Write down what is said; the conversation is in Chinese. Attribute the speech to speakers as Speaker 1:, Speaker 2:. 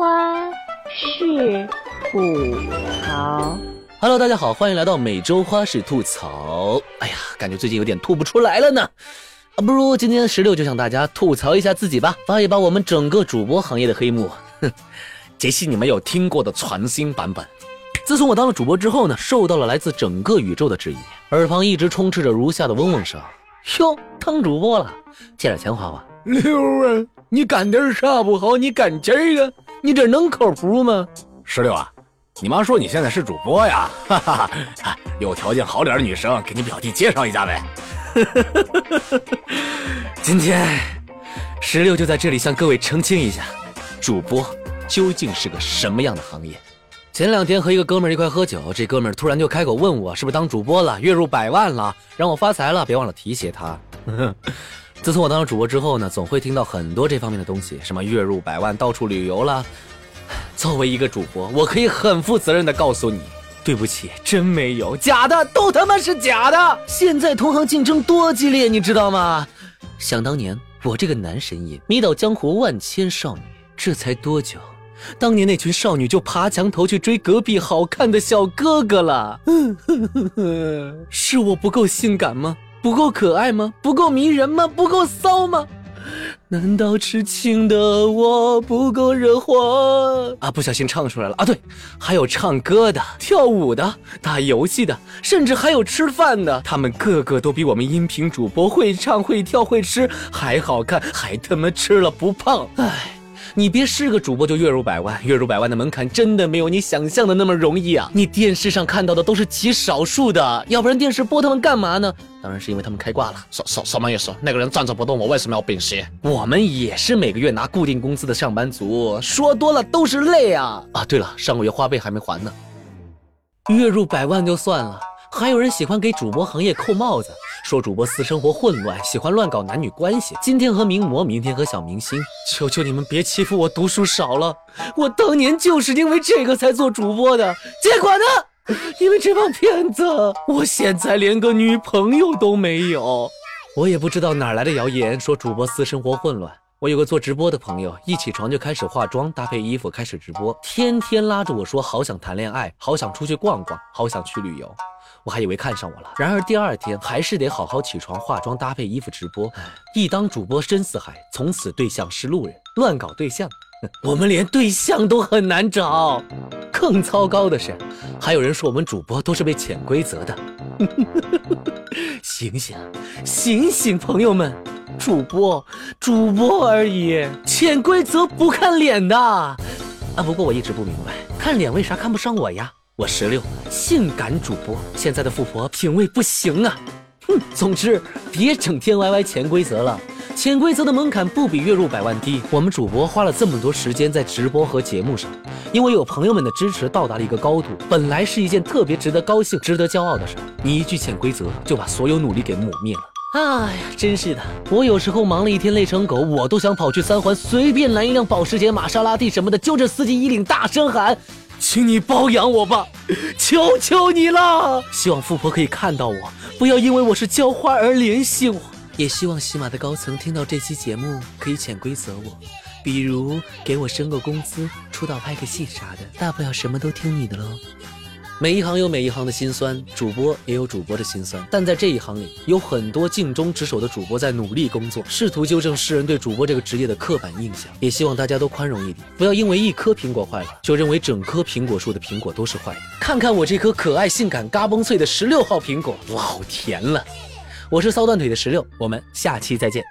Speaker 1: 花式吐槽。
Speaker 2: Hello，大家好，欢迎来到每周花式吐槽。哎呀，感觉最近有点吐不出来了呢。啊，不如今天十六就向大家吐槽一下自己吧，扒一扒我们整个主播行业的黑幕。哼，这是你没有听过的全新版本。自从我当了主播之后呢，受到了来自整个宇宙的质疑，耳旁一直充斥着如下的嗡嗡声：哟，当主播了，借点钱花花。
Speaker 3: 六啊，你干点啥不好？你干这个，
Speaker 2: 你这能靠谱吗？
Speaker 3: 石榴啊，你妈说你现在是主播呀，哈哈哈！有条件好点的女生，给你表弟介绍一下呗。
Speaker 2: 今天，石榴就在这里向各位澄清一下，主播究竟是个什么样的行业。前两天和一个哥们儿一块喝酒，这哥们儿突然就开口问我，是不是当主播了，月入百万了，让我发财了，别忘了提携他。自从我当了主播之后呢，总会听到很多这方面的东西，什么月入百万、到处旅游了。作为一个主播，我可以很负责任的告诉你，对不起，真没有，假的，都他妈是假的。现在同行竞争多激烈，你知道吗？想当年，我这个男神也迷倒江湖万千少女，这才多久？当年那群少女就爬墙头去追隔壁好看的小哥哥了。是我不够性感吗？不够可爱吗？不够迷人吗？不够骚吗？难道痴情的我不够惹火啊？不小心唱出来了啊！对，还有唱歌的、跳舞的、打游戏的，甚至还有吃饭的，他们个个都比我们音频主播会唱、会跳、会吃还好看，还他妈吃了不胖。唉。你别是个主播就月入百万，月入百万的门槛真的没有你想象的那么容易啊！你电视上看到的都是极少数的，要不然电视播他们干嘛呢？当然是因为他们开挂了。
Speaker 3: 什什什么意思？那个人站着不动，我为什么要屏息？
Speaker 2: 我们也是每个月拿固定工资的上班族，说多了都是泪啊！啊，对了，上个月花呗还没还呢。月入百万就算了。还有人喜欢给主播行业扣帽子，说主播私生活混乱，喜欢乱搞男女关系。今天和名模，明天和小明星。求求你们别欺负我读书少了，我当年就是因为这个才做主播的。结果呢？因为这帮骗子，我现在连个女朋友都没有。我也不知道哪来的谣言，说主播私生活混乱。我有个做直播的朋友，一起床就开始化妆、搭配衣服，开始直播，天天拉着我说好想谈恋爱，好想出去逛逛，好想去旅游。我还以为看上我了，然而第二天还是得好好起床、化妆、搭配衣服直播。一当主播深似海，从此对象是路人，乱搞对象，我们连对象都很难找。更糟糕的是，还有人说我们主播都是被潜规则的。醒醒，醒醒，朋友们，主播，主播而已，潜规则不看脸的。啊，不过我一直不明白，看脸为啥看不上我呀？我十六，性感主播，现在的富婆品味不行啊！哼，总之别整天歪歪潜规则了，潜规则的门槛不比月入百万低。我们主播花了这么多时间在直播和节目上，因为有朋友们的支持，到达了一个高度，本来是一件特别值得高兴、值得骄傲的事。你一句潜规则，就把所有努力给抹灭了。哎呀，真是的，我有时候忙了一天累成狗，我都想跑去三环随便拦一辆保时捷、玛莎拉蒂什么的，揪着司机衣领大声喊。请你包养我吧，求求你了！希望富婆可以看到我，不要因为我是浇花而联系我。也希望喜马的高层听到这期节目可以潜规则我，比如给我升个工资、出道拍个戏啥的，大不了什么都听你的喽。每一行有每一行的辛酸，主播也有主播的辛酸。但在这一行里，有很多尽忠职守的主播在努力工作，试图纠正世人对主播这个职业的刻板印象。也希望大家都宽容一点，不要因为一颗苹果坏了，就认为整棵苹果树的苹果都是坏的。看看我这颗可爱、性感、嘎嘣脆的十六号苹果，老甜了。我是骚断腿的石榴，我们下期再见。